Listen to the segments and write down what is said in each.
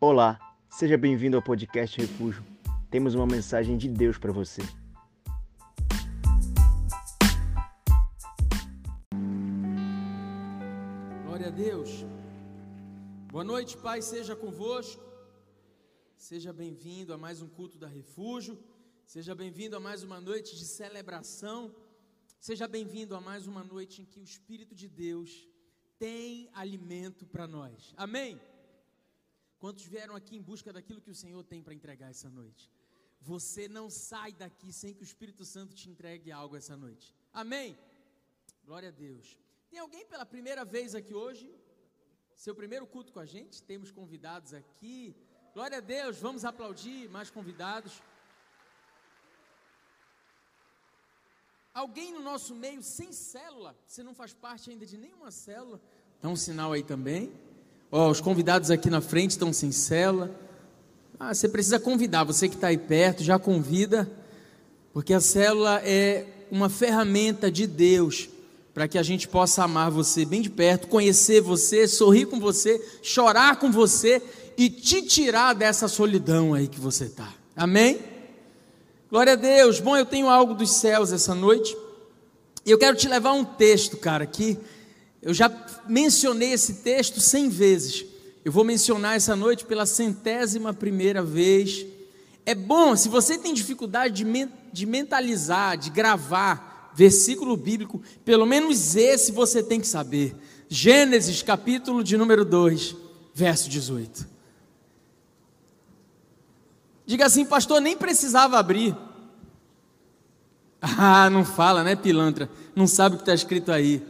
Olá, seja bem-vindo ao podcast Refúgio. Temos uma mensagem de Deus para você. Glória a Deus. Boa noite, Pai, seja convosco. Seja bem-vindo a mais um culto da Refúgio. Seja bem-vindo a mais uma noite de celebração. Seja bem-vindo a mais uma noite em que o Espírito de Deus tem alimento para nós. Amém? Quantos vieram aqui em busca daquilo que o Senhor tem para entregar essa noite? Você não sai daqui sem que o Espírito Santo te entregue algo essa noite. Amém? Glória a Deus. Tem alguém pela primeira vez aqui hoje? Seu primeiro culto com a gente? Temos convidados aqui. Glória a Deus, vamos aplaudir mais convidados. Alguém no nosso meio sem célula? Você não faz parte ainda de nenhuma célula? Dá um sinal aí também. Ó, os convidados aqui na frente estão sem célula. Ah, você precisa convidar, você que está aí perto, já convida, porque a célula é uma ferramenta de Deus para que a gente possa amar você bem de perto, conhecer você, sorrir com você, chorar com você e te tirar dessa solidão aí que você está. Amém? Glória a Deus. Bom, eu tenho algo dos céus essa noite. E eu quero te levar um texto, cara, aqui eu já mencionei esse texto cem vezes. Eu vou mencionar essa noite pela centésima primeira vez. É bom, se você tem dificuldade de, de mentalizar, de gravar versículo bíblico, pelo menos esse você tem que saber. Gênesis, capítulo de número 2, verso 18. Diga assim, pastor, nem precisava abrir. Ah, não fala, né, pilantra? Não sabe o que está escrito aí.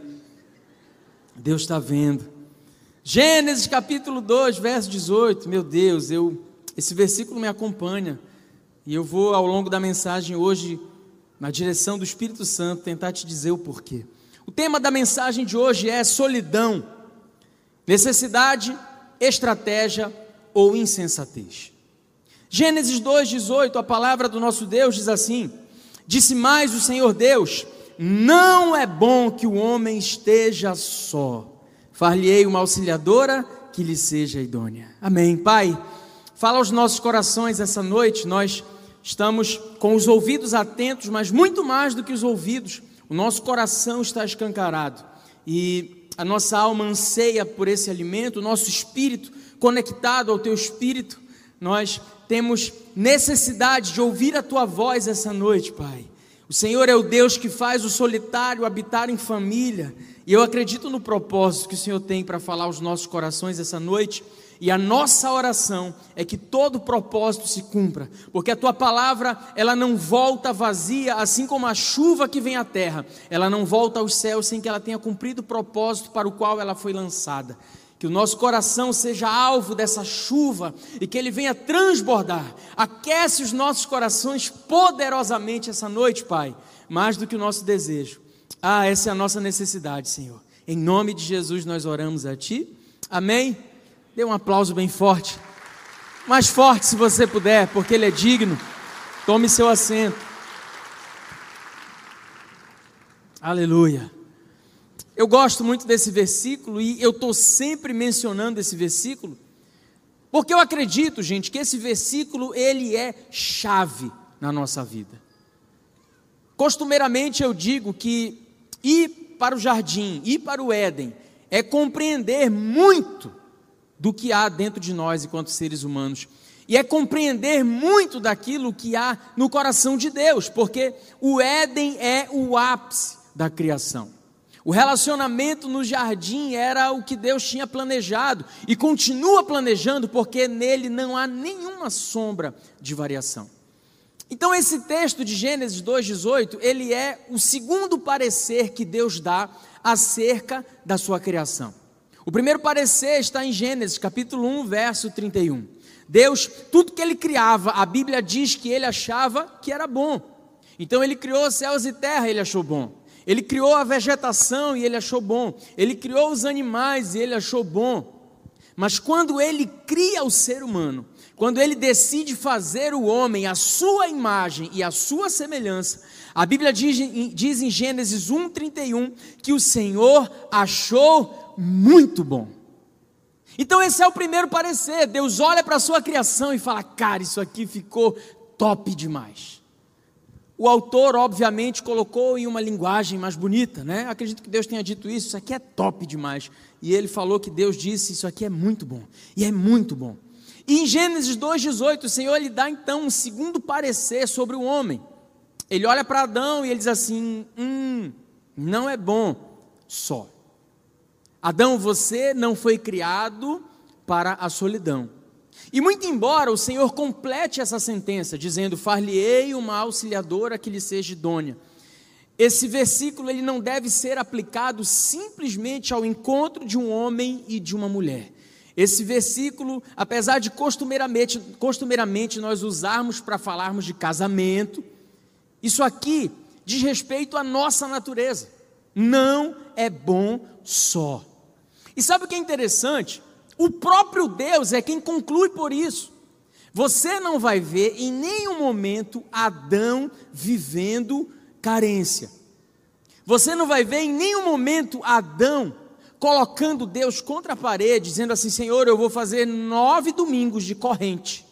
Deus está vendo. Gênesis capítulo 2, verso 18. Meu Deus, eu esse versículo me acompanha. E eu vou ao longo da mensagem hoje, na direção do Espírito Santo, tentar te dizer o porquê. O tema da mensagem de hoje é solidão, necessidade, estratégia ou insensatez. Gênesis 2,18, a palavra do nosso Deus diz assim: Disse mais o Senhor Deus: não é bom que o homem esteja só. Far-lhe-ei uma auxiliadora que lhe seja idônea. Amém. Pai, fala aos nossos corações essa noite. Nós estamos com os ouvidos atentos, mas muito mais do que os ouvidos, o nosso coração está escancarado. E a nossa alma anseia por esse alimento, o nosso espírito conectado ao teu espírito. Nós temos necessidade de ouvir a tua voz essa noite, Pai. O Senhor é o Deus que faz o solitário habitar em família. E eu acredito no propósito que o Senhor tem para falar aos nossos corações essa noite. E a nossa oração é que todo propósito se cumpra, porque a tua palavra, ela não volta vazia, assim como a chuva que vem à terra, ela não volta aos céus sem que ela tenha cumprido o propósito para o qual ela foi lançada que o nosso coração seja alvo dessa chuva e que ele venha transbordar. Aquece os nossos corações poderosamente essa noite, Pai, mais do que o nosso desejo. Ah, essa é a nossa necessidade, Senhor. Em nome de Jesus nós oramos a Ti. Amém? Dê um aplauso bem forte. Mais forte se você puder, porque Ele é digno. Tome seu assento. Aleluia. Eu gosto muito desse versículo e eu estou sempre mencionando esse versículo, porque eu acredito, gente, que esse versículo ele é chave na nossa vida. Costumeiramente eu digo que ir para o jardim, ir para o Éden, é compreender muito do que há dentro de nós enquanto seres humanos. E é compreender muito daquilo que há no coração de Deus, porque o Éden é o ápice da criação. O relacionamento no jardim era o que Deus tinha planejado e continua planejando, porque nele não há nenhuma sombra de variação. Então esse texto de Gênesis 2:18, ele é o segundo parecer que Deus dá acerca da sua criação. O primeiro parecer está em Gênesis, capítulo 1, verso 31. Deus, tudo que ele criava, a Bíblia diz que ele achava que era bom. Então ele criou céus e terra, ele achou bom. Ele criou a vegetação e ele achou bom. Ele criou os animais e ele achou bom. Mas quando ele cria o ser humano, quando ele decide fazer o homem a sua imagem e a sua semelhança, a Bíblia diz, diz em Gênesis 1,31 que o Senhor achou muito bom. Então, esse é o primeiro parecer. Deus olha para a sua criação e fala: Cara, isso aqui ficou top demais. O autor, obviamente, colocou em uma linguagem mais bonita, né? Acredito que Deus tenha dito isso, isso aqui é top demais. E ele falou que Deus disse: Isso aqui é muito bom. E é muito bom. E em Gênesis 2,18, o Senhor lhe dá então um segundo parecer sobre o homem. Ele olha para Adão e ele diz assim: Hum, não é bom só. Adão, você não foi criado para a solidão. E muito embora o Senhor complete essa sentença, dizendo: Far-lhe-ei uma auxiliadora que lhe seja idônea. Esse versículo ele não deve ser aplicado simplesmente ao encontro de um homem e de uma mulher. Esse versículo, apesar de costumeiramente, costumeiramente nós usarmos para falarmos de casamento, isso aqui diz respeito à nossa natureza. Não é bom só. E sabe o que é interessante? O próprio Deus é quem conclui por isso. Você não vai ver em nenhum momento Adão vivendo carência. Você não vai ver em nenhum momento Adão colocando Deus contra a parede, dizendo assim: Senhor, eu vou fazer nove domingos de corrente.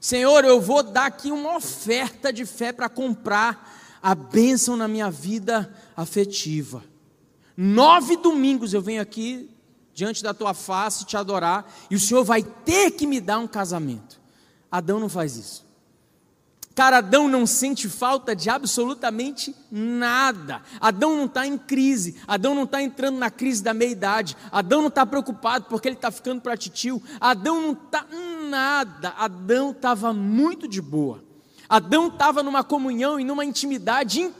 Senhor, eu vou dar aqui uma oferta de fé para comprar a bênção na minha vida afetiva. Nove domingos eu venho aqui diante da tua face te adorar e o Senhor vai ter que me dar um casamento. Adão não faz isso. Cara, Adão não sente falta de absolutamente nada. Adão não está em crise. Adão não está entrando na crise da meia-idade. Adão não está preocupado porque ele está ficando para titio. Adão não está nada. Adão estava muito de boa. Adão estava numa comunhão e numa intimidade incrível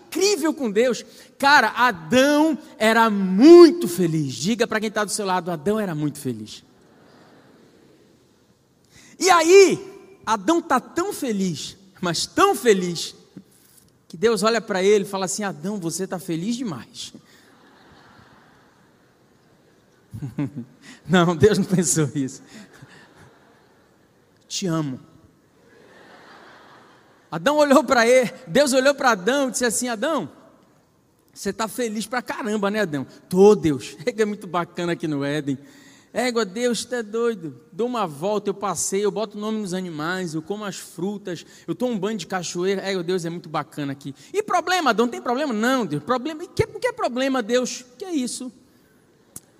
com Deus. Cara, Adão era muito feliz. Diga para quem está do seu lado: Adão era muito feliz. E aí, Adão está tão feliz mas tão feliz, que Deus olha para ele e fala assim: Adão, você está feliz demais. Não, Deus não pensou isso. Te amo. Adão olhou para ele, Deus olhou para Adão e disse assim: Adão, você está feliz para caramba, né, Adão? Tô, Deus. É muito bacana aqui no Éden. Égua, Deus, está é doido. Dou uma volta, eu passei, eu boto o nome nos animais, eu como as frutas, eu tomo um banho de cachoeira. Égua, Deus, é muito bacana aqui. E problema, Adão, tem problema? Não, Deus. Problema. Que, que é problema, Deus? Que é isso?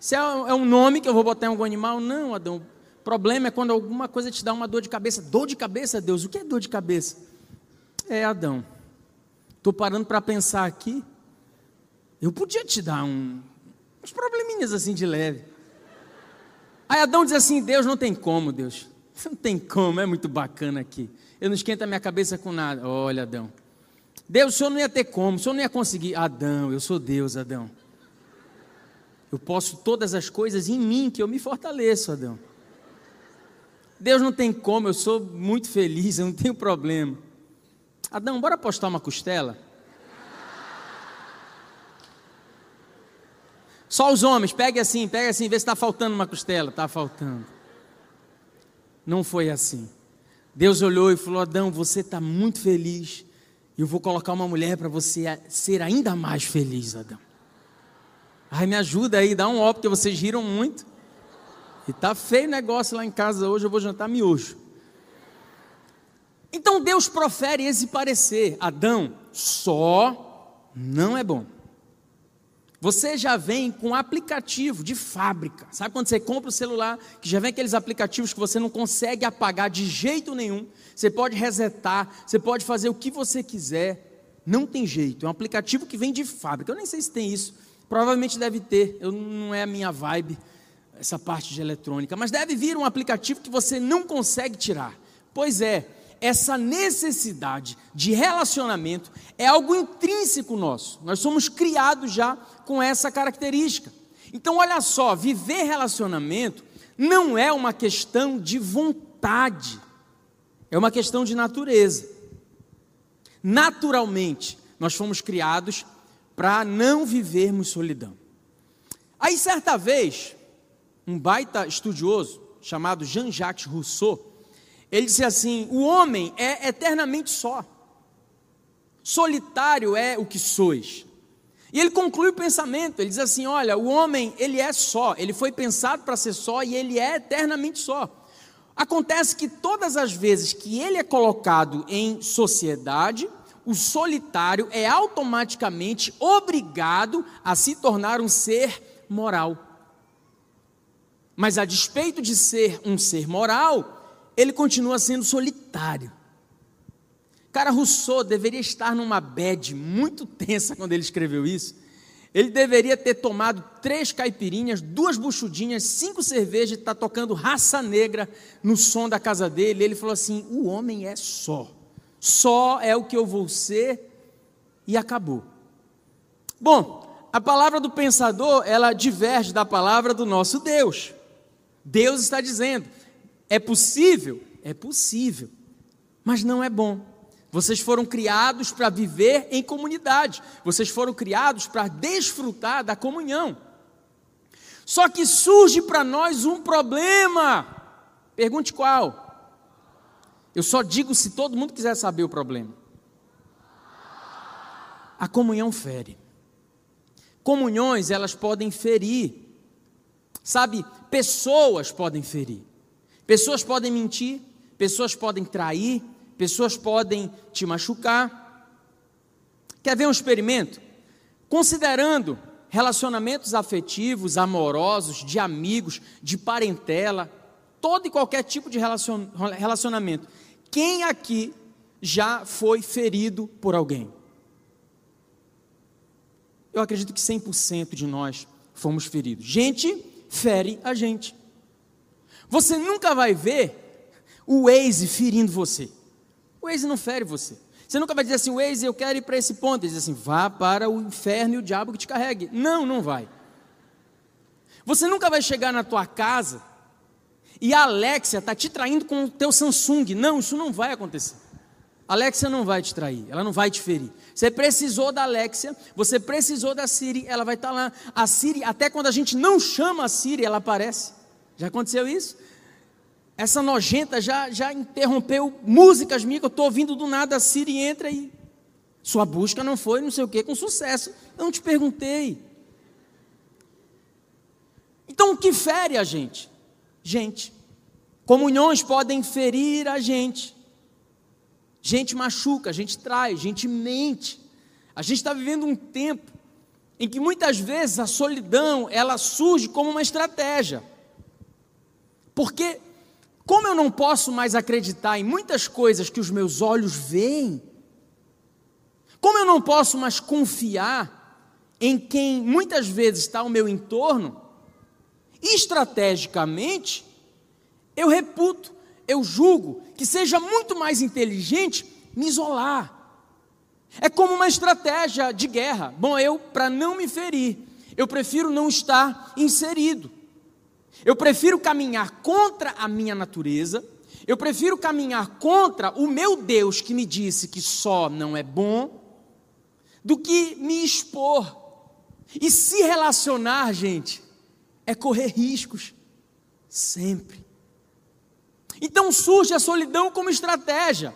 Se é, é um nome que eu vou botar em algum animal? Não, Adão. Problema é quando alguma coisa te dá uma dor de cabeça. Dor de cabeça, Deus? O que é dor de cabeça? É, Adão. Estou parando para pensar aqui. Eu podia te dar um, uns probleminhas assim de leve. Aí Adão diz assim: Deus não tem como, Deus. Não tem como, é muito bacana aqui. Eu não esquento a minha cabeça com nada. Olha, Adão. Deus, o senhor não ia ter como, o senhor não ia conseguir. Adão, eu sou Deus, Adão. Eu posso todas as coisas em mim, que eu me fortaleço, Adão. Deus não tem como, eu sou muito feliz, eu não tenho problema. Adão, bora postar uma costela? Só os homens, pegue assim, pegue assim, vê se está faltando uma costela. Está faltando. Não foi assim. Deus olhou e falou: Adão, você está muito feliz. E eu vou colocar uma mulher para você ser ainda mais feliz, Adão. Ai, me ajuda aí, dá um ó, porque vocês riram muito. E tá feio o negócio lá em casa hoje, eu vou jantar miojo. Então Deus profere esse parecer: Adão, só não é bom. Você já vem com aplicativo de fábrica. Sabe quando você compra o celular, que já vem aqueles aplicativos que você não consegue apagar de jeito nenhum? Você pode resetar, você pode fazer o que você quiser. Não tem jeito. É um aplicativo que vem de fábrica. Eu nem sei se tem isso. Provavelmente deve ter. Eu não é a minha vibe essa parte de eletrônica, mas deve vir um aplicativo que você não consegue tirar. Pois é, essa necessidade de relacionamento é algo intrínseco nosso. Nós somos criados já com essa característica. Então, olha só, viver relacionamento não é uma questão de vontade, é uma questão de natureza. Naturalmente, nós fomos criados para não vivermos solidão. Aí, certa vez, um baita estudioso chamado Jean-Jacques Rousseau, ele disse assim: o homem é eternamente só. Solitário é o que sois. E ele conclui o pensamento, ele diz assim: olha, o homem, ele é só, ele foi pensado para ser só e ele é eternamente só. Acontece que todas as vezes que ele é colocado em sociedade, o solitário é automaticamente obrigado a se tornar um ser moral. Mas a despeito de ser um ser moral, ele continua sendo solitário. Cara, Rousseau deveria estar numa bad muito tensa quando ele escreveu isso. Ele deveria ter tomado três caipirinhas, duas buchudinhas, cinco cervejas e estar tá tocando raça negra no som da casa dele. Ele falou assim: o homem é só. Só é o que eu vou ser e acabou. Bom, a palavra do pensador, ela diverge da palavra do nosso Deus. Deus está dizendo: é possível? É possível, mas não é bom. Vocês foram criados para viver em comunidade. Vocês foram criados para desfrutar da comunhão. Só que surge para nós um problema. Pergunte qual? Eu só digo se todo mundo quiser saber o problema. A comunhão fere. Comunhões, elas podem ferir. Sabe, pessoas podem ferir. Pessoas podem mentir, pessoas podem trair, pessoas podem te machucar. Quer ver um experimento? Considerando relacionamentos afetivos, amorosos, de amigos, de parentela, todo e qualquer tipo de relacionamento. Quem aqui já foi ferido por alguém? Eu acredito que 100% de nós fomos feridos. Gente fere a gente. Você nunca vai ver o Waze ferindo você. O Waze não fere você. Você nunca vai dizer assim, Waze, eu quero ir para esse ponto. Ele diz assim, vá para o inferno e o diabo que te carregue. Não, não vai. Você nunca vai chegar na tua casa e a Alexia está te traindo com o teu Samsung. Não, isso não vai acontecer. A Alexia não vai te trair, ela não vai te ferir. Você precisou da Alexia, você precisou da Siri, ela vai estar tá lá. A Siri, até quando a gente não chama a Siri, ela aparece. Já aconteceu isso? Essa nojenta já, já interrompeu músicas minhas que eu estou ouvindo do nada, a Siri entra e. Sua busca não foi não sei o que com sucesso. Eu não te perguntei. Então o que fere a gente? Gente. Comunhões podem ferir a gente. Gente machuca, a gente trai, a gente mente. A gente está vivendo um tempo em que muitas vezes a solidão ela surge como uma estratégia. Porque como eu não posso mais acreditar em muitas coisas que os meus olhos veem, como eu não posso mais confiar em quem muitas vezes está ao meu entorno, estrategicamente, eu reputo, eu julgo que seja muito mais inteligente me isolar. É como uma estratégia de guerra. Bom, eu, para não me ferir, eu prefiro não estar inserido. Eu prefiro caminhar contra a minha natureza, eu prefiro caminhar contra o meu Deus que me disse que só não é bom, do que me expor. E se relacionar, gente, é correr riscos, sempre. Então surge a solidão como estratégia.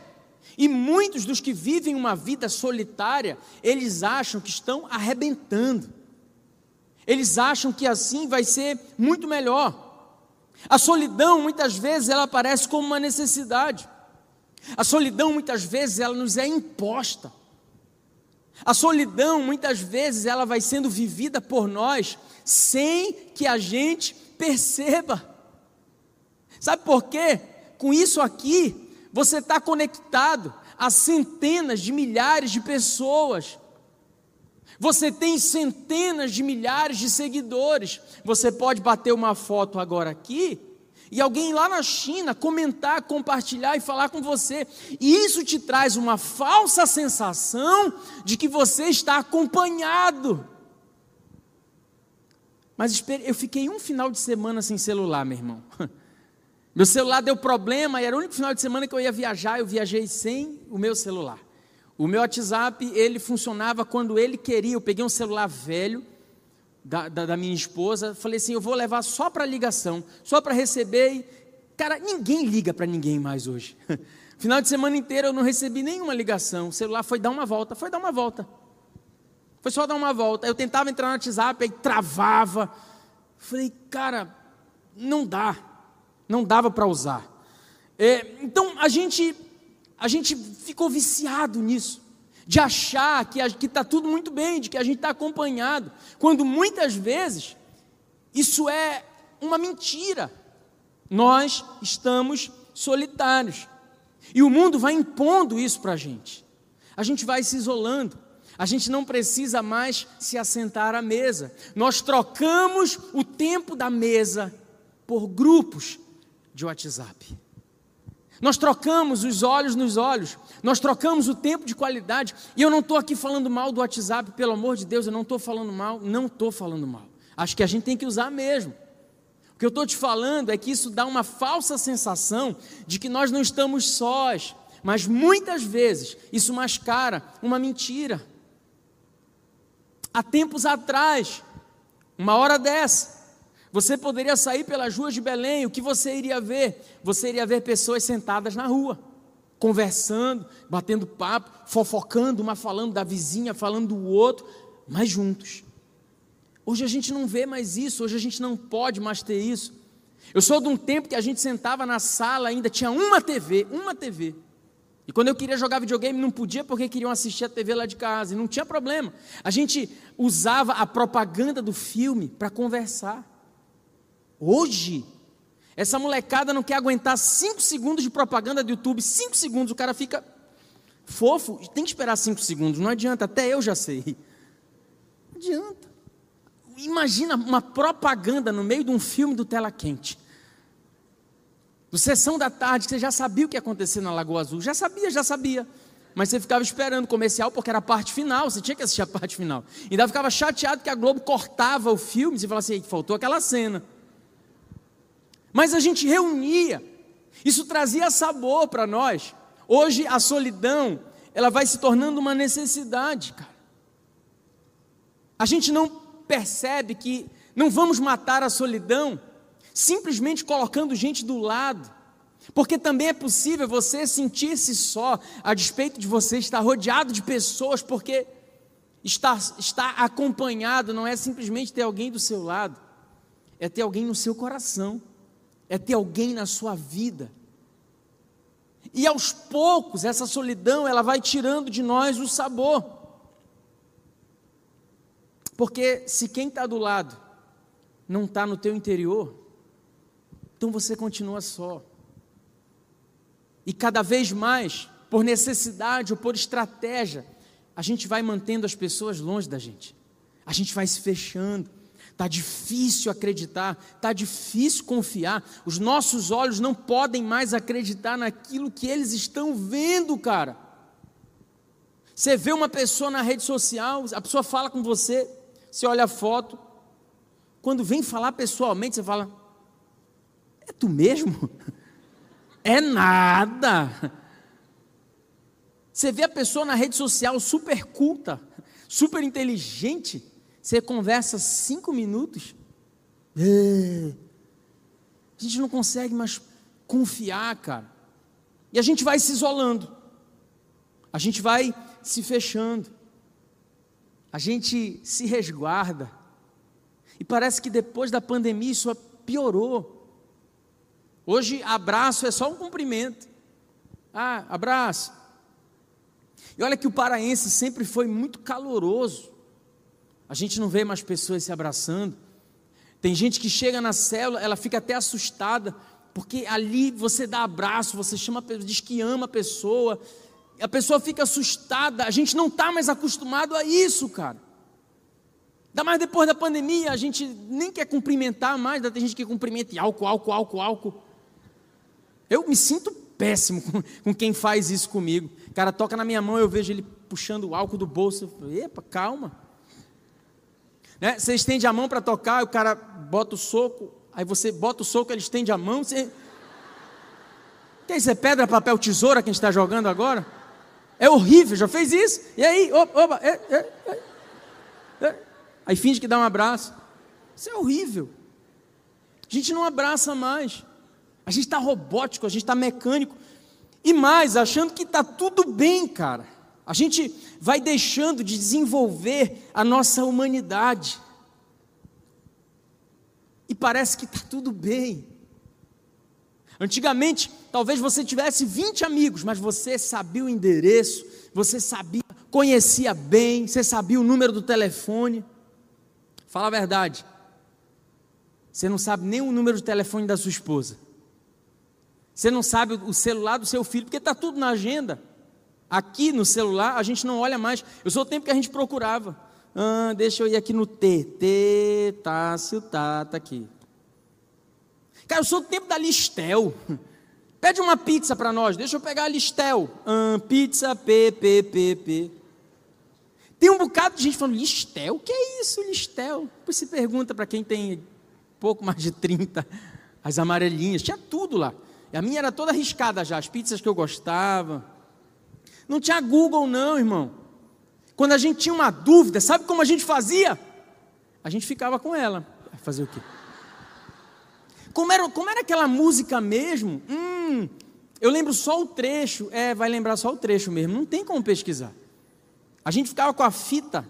E muitos dos que vivem uma vida solitária, eles acham que estão arrebentando. Eles acham que assim vai ser muito melhor. A solidão muitas vezes ela aparece como uma necessidade. A solidão muitas vezes ela nos é imposta. A solidão muitas vezes ela vai sendo vivida por nós sem que a gente perceba. Sabe por quê? Com isso aqui, você está conectado a centenas de milhares de pessoas você tem centenas de milhares de seguidores. Você pode bater uma foto agora aqui e alguém lá na China comentar, compartilhar e falar com você. E isso te traz uma falsa sensação de que você está acompanhado. Mas eu fiquei um final de semana sem celular, meu irmão. Meu celular deu problema e era o único final de semana que eu ia viajar, eu viajei sem o meu celular. O meu WhatsApp, ele funcionava quando ele queria. Eu peguei um celular velho da, da, da minha esposa, falei assim, eu vou levar só para ligação, só para receber. E, cara, ninguém liga para ninguém mais hoje. Final de semana inteiro eu não recebi nenhuma ligação. O celular foi dar uma volta, foi dar uma volta. Foi só dar uma volta. Eu tentava entrar no WhatsApp, aí travava. Falei, cara, não dá. Não dava para usar. É, então a gente, a gente ficou viciado nisso. De achar que está tudo muito bem, de que a gente está acompanhado. Quando muitas vezes isso é uma mentira. Nós estamos solitários. E o mundo vai impondo isso para a gente. A gente vai se isolando. A gente não precisa mais se assentar à mesa. Nós trocamos o tempo da mesa por grupos de WhatsApp. Nós trocamos os olhos nos olhos, nós trocamos o tempo de qualidade. E eu não estou aqui falando mal do WhatsApp, pelo amor de Deus, eu não estou falando mal, não estou falando mal. Acho que a gente tem que usar mesmo. O que eu estou te falando é que isso dá uma falsa sensação de que nós não estamos sós, mas muitas vezes isso mascara uma mentira. Há tempos atrás, uma hora dessa, você poderia sair pelas ruas de Belém, o que você iria ver? Você iria ver pessoas sentadas na rua, conversando, batendo papo, fofocando, uma falando da vizinha, falando do outro, mas juntos. Hoje a gente não vê mais isso, hoje a gente não pode mais ter isso. Eu sou de um tempo que a gente sentava na sala, ainda tinha uma TV, uma TV. E quando eu queria jogar videogame, não podia porque queriam assistir a TV lá de casa, e não tinha problema. A gente usava a propaganda do filme para conversar. Hoje, essa molecada não quer aguentar cinco segundos de propaganda do YouTube, cinco segundos, o cara fica fofo, tem que esperar cinco segundos, não adianta, até eu já sei. Não adianta. Imagina uma propaganda no meio de um filme do tela quente. No sessão da tarde, você já sabia o que ia acontecer na Lagoa Azul. Já sabia, já sabia. Mas você ficava esperando o comercial porque era a parte final, você tinha que assistir a parte final. E ainda ficava chateado que a Globo cortava o filme, você falava assim, faltou aquela cena. Mas a gente reunia, isso trazia sabor para nós. Hoje a solidão, ela vai se tornando uma necessidade, cara. A gente não percebe que não vamos matar a solidão simplesmente colocando gente do lado. Porque também é possível você sentir-se só, a despeito de você estar rodeado de pessoas, porque estar, estar acompanhado não é simplesmente ter alguém do seu lado, é ter alguém no seu coração, é ter alguém na sua vida. E aos poucos, essa solidão, ela vai tirando de nós o sabor. Porque se quem está do lado não está no teu interior, então você continua só. E cada vez mais, por necessidade ou por estratégia, a gente vai mantendo as pessoas longe da gente. A gente vai se fechando. Está difícil acreditar, está difícil confiar. Os nossos olhos não podem mais acreditar naquilo que eles estão vendo, cara. Você vê uma pessoa na rede social, a pessoa fala com você, você olha a foto. Quando vem falar pessoalmente, você fala: é tu mesmo? É nada. Você vê a pessoa na rede social super culta, super inteligente. Você conversa cinco minutos. É. A gente não consegue mais confiar, cara. E a gente vai se isolando. A gente vai se fechando. A gente se resguarda. E parece que depois da pandemia isso piorou. Hoje, abraço é só um cumprimento. Ah, abraço. E olha que o paraense sempre foi muito caloroso. A gente não vê mais pessoas se abraçando. Tem gente que chega na célula, ela fica até assustada, porque ali você dá abraço, você chama, diz que ama a pessoa, a pessoa fica assustada. A gente não está mais acostumado a isso, cara. Ainda mais depois da pandemia, a gente nem quer cumprimentar mais, tem gente que cumprimenta e álcool, álcool, álcool, álcool. Eu me sinto péssimo com, com quem faz isso comigo. O cara toca na minha mão, eu vejo ele puxando o álcool do bolso. Eu falo, Epa, calma. Né? Você estende a mão para tocar, o cara bota o soco, aí você bota o soco, ele estende a mão. Você... Que isso é pedra, papel, tesoura que a gente está jogando agora? É horrível, já fez isso? E aí, opa, opa, é, é, é, é. aí finge que dá um abraço. Isso é horrível. A gente não abraça mais. A gente está robótico, a gente está mecânico. E mais, achando que está tudo bem, cara. A gente vai deixando de desenvolver a nossa humanidade. E parece que está tudo bem. Antigamente, talvez você tivesse 20 amigos, mas você sabia o endereço, você sabia, conhecia bem, você sabia o número do telefone. Fala a verdade. Você não sabe nem o número de telefone da sua esposa. Você não sabe o celular do seu filho, porque está tudo na agenda. Aqui no celular a gente não olha mais. Eu sou o tempo que a gente procurava. Ah, deixa eu ir aqui no T. T, Tássio, tá, tá aqui. Cara, eu sou o tempo da Listel. Pede uma pizza para nós, deixa eu pegar a Listel. Ah, pizza, P, P, P, P. Tem um bocado de gente falando, Listel? O que é isso, Listel? Depois se pergunta para quem tem pouco mais de 30, as amarelinhas, tinha tudo lá. E a minha era toda arriscada já, as pizzas que eu gostava. Não tinha Google, não, irmão. Quando a gente tinha uma dúvida, sabe como a gente fazia? A gente ficava com ela. Fazer o quê? Como era, como era aquela música mesmo? Hum, eu lembro só o trecho. É, vai lembrar só o trecho mesmo. Não tem como pesquisar. A gente ficava com a fita,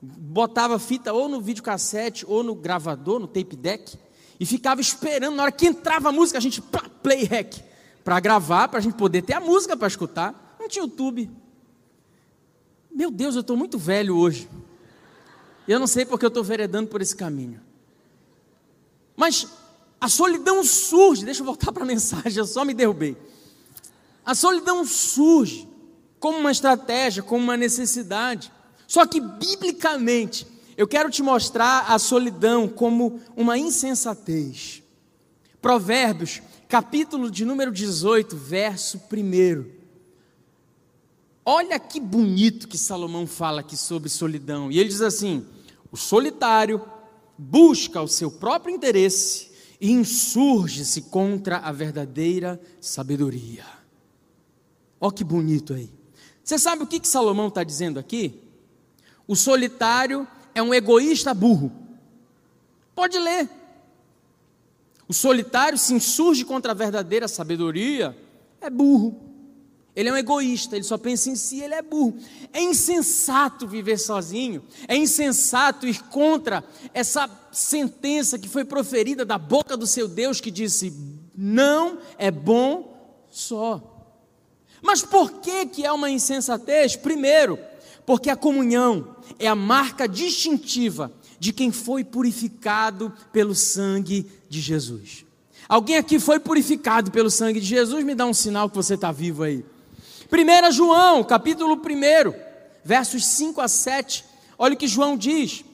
botava a fita ou no videocassete ou no gravador, no tape deck, e ficava esperando. Na hora que entrava a música, a gente play hack para gravar, para a gente poder ter a música para escutar. YouTube. Meu Deus, eu estou muito velho hoje. Eu não sei porque eu estou veredando por esse caminho. Mas a solidão surge, deixa eu voltar para a mensagem, eu só me derrubei. A solidão surge como uma estratégia, como uma necessidade. Só que, biblicamente, eu quero te mostrar a solidão como uma insensatez. Provérbios, capítulo de número 18, verso 1. Olha que bonito que Salomão fala aqui sobre solidão. E ele diz assim: o solitário busca o seu próprio interesse e insurge-se contra a verdadeira sabedoria. Olha que bonito aí. Você sabe o que, que Salomão está dizendo aqui? O solitário é um egoísta burro. Pode ler. O solitário se insurge contra a verdadeira sabedoria, é burro. Ele é um egoísta, ele só pensa em si, ele é burro. É insensato viver sozinho, é insensato ir contra essa sentença que foi proferida da boca do seu Deus que disse: "Não é bom só". Mas por que que é uma insensatez? Primeiro, porque a comunhão é a marca distintiva de quem foi purificado pelo sangue de Jesus. Alguém aqui foi purificado pelo sangue de Jesus? Me dá um sinal que você está vivo aí. 1 João, capítulo 1, versos 5 a 7, olha o que João diz: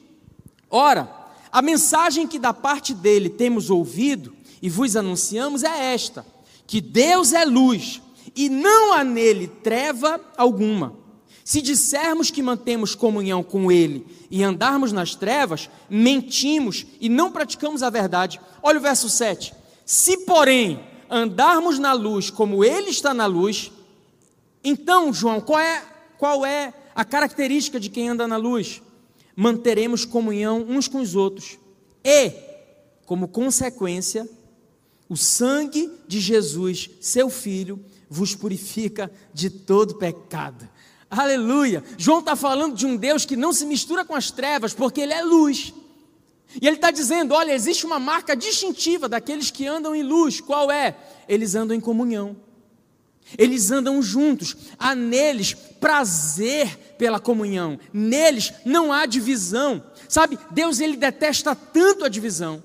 Ora, a mensagem que da parte dele temos ouvido e vos anunciamos é esta: que Deus é luz e não há nele treva alguma. Se dissermos que mantemos comunhão com Ele e andarmos nas trevas, mentimos e não praticamos a verdade. Olha o verso 7. Se, porém, andarmos na luz como Ele está na luz, então, João, qual é, qual é a característica de quem anda na luz? Manteremos comunhão uns com os outros. E, como consequência, o sangue de Jesus, seu Filho, vos purifica de todo pecado. Aleluia! João está falando de um Deus que não se mistura com as trevas, porque Ele é luz. E ele está dizendo: olha, existe uma marca distintiva daqueles que andam em luz. Qual é? Eles andam em comunhão. Eles andam juntos, há neles prazer pela comunhão, neles não há divisão. Sabe, Deus ele detesta tanto a divisão,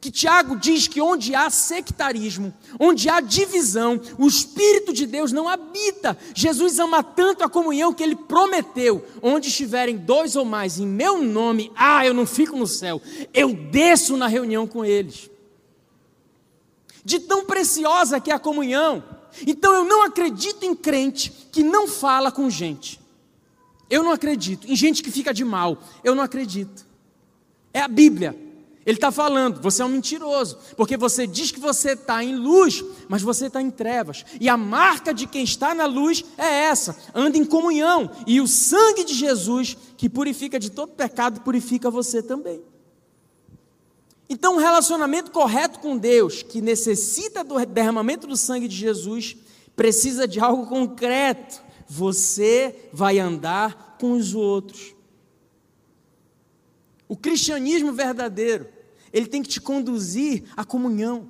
que Tiago diz que onde há sectarismo, onde há divisão, o Espírito de Deus não habita. Jesus ama tanto a comunhão que ele prometeu: onde estiverem dois ou mais em meu nome, ah, eu não fico no céu, eu desço na reunião com eles. De tão preciosa que é a comunhão, então eu não acredito em crente que não fala com gente. Eu não acredito. Em gente que fica de mal. Eu não acredito. É a Bíblia. Ele está falando, você é um mentiroso, porque você diz que você está em luz, mas você está em trevas. E a marca de quem está na luz é essa: anda em comunhão. E o sangue de Jesus, que purifica de todo pecado, purifica você também. Então, um relacionamento correto com Deus, que necessita do derramamento do sangue de Jesus, precisa de algo concreto. você vai andar com os outros. O cristianismo verdadeiro, ele tem que te conduzir à comunhão.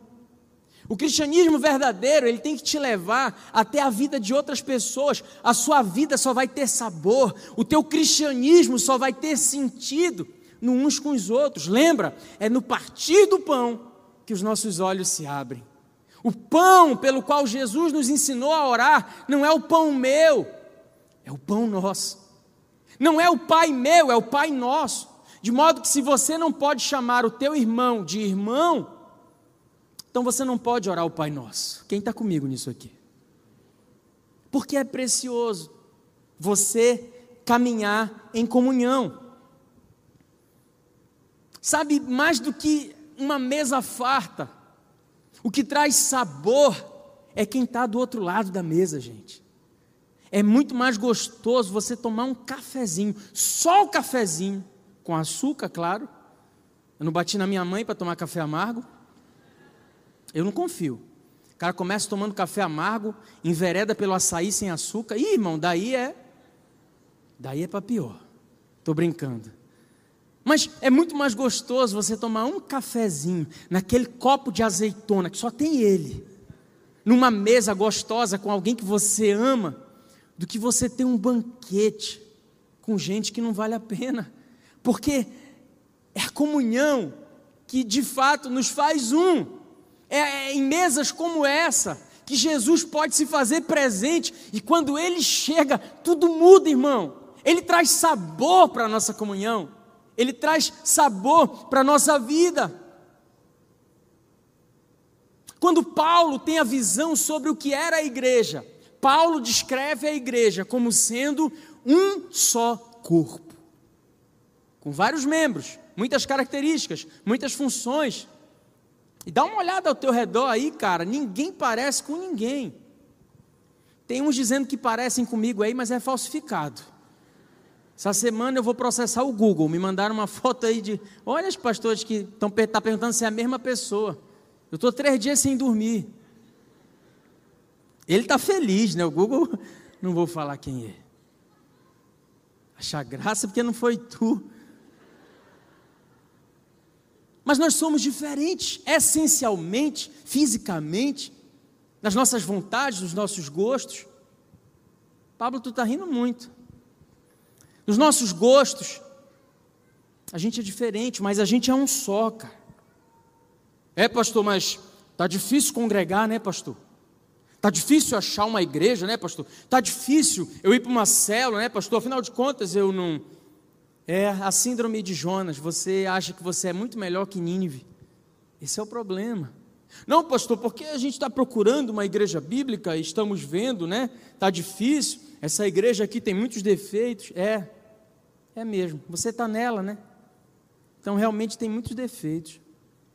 O cristianismo verdadeiro, ele tem que te levar até a vida de outras pessoas. A sua vida só vai ter sabor, o teu cristianismo só vai ter sentido no uns com os outros. Lembra? É no partir do pão que os nossos olhos se abrem. O pão pelo qual Jesus nos ensinou a orar não é o pão meu, é o pão nosso. Não é o Pai meu, é o Pai nosso. De modo que se você não pode chamar o teu irmão de irmão, então você não pode orar o Pai Nosso. Quem está comigo nisso aqui? Porque é precioso você caminhar em comunhão. Sabe, mais do que uma mesa farta, o que traz sabor é quem está do outro lado da mesa, gente. É muito mais gostoso você tomar um cafezinho, só o cafezinho, com açúcar, claro. Eu não bati na minha mãe para tomar café amargo. Eu não confio. O cara começa tomando café amargo, envereda pelo açaí sem açúcar. Ih, irmão, daí é. Daí é para pior. Estou brincando. Mas é muito mais gostoso você tomar um cafezinho naquele copo de azeitona que só tem ele, numa mesa gostosa com alguém que você ama, do que você ter um banquete com gente que não vale a pena porque é a comunhão que de fato nos faz um. É, é em mesas como essa que Jesus pode se fazer presente e quando ele chega, tudo muda, irmão. Ele traz sabor para a nossa comunhão, ele traz sabor para a nossa vida. Quando Paulo tem a visão sobre o que era a igreja, Paulo descreve a igreja como sendo um só corpo com vários membros, muitas características, muitas funções. E dá uma olhada ao teu redor aí, cara, ninguém parece com ninguém. Tem uns dizendo que parecem comigo aí, mas é falsificado. Essa semana eu vou processar o Google. Me mandaram uma foto aí de. Olha os pastores que estão tá perguntando se é a mesma pessoa. Eu estou três dias sem dormir. Ele está feliz, né? O Google, não vou falar quem é. Achar graça porque não foi tu. Mas nós somos diferentes, essencialmente, fisicamente, nas nossas vontades, nos nossos gostos. Pablo, tu está rindo muito. Nos nossos gostos, a gente é diferente, mas a gente é um só, cara. É, pastor, mas tá difícil congregar, né, pastor? Tá difícil achar uma igreja, né, pastor? Tá difícil eu ir para uma célula, né, pastor? Afinal de contas, eu não é a síndrome de Jonas. Você acha que você é muito melhor que Nínive. Esse é o problema. Não, pastor, porque a gente está procurando uma igreja bíblica e estamos vendo, né? Está difícil. Essa igreja aqui tem muitos defeitos. É, é mesmo. Você está nela, né? Então realmente tem muitos defeitos.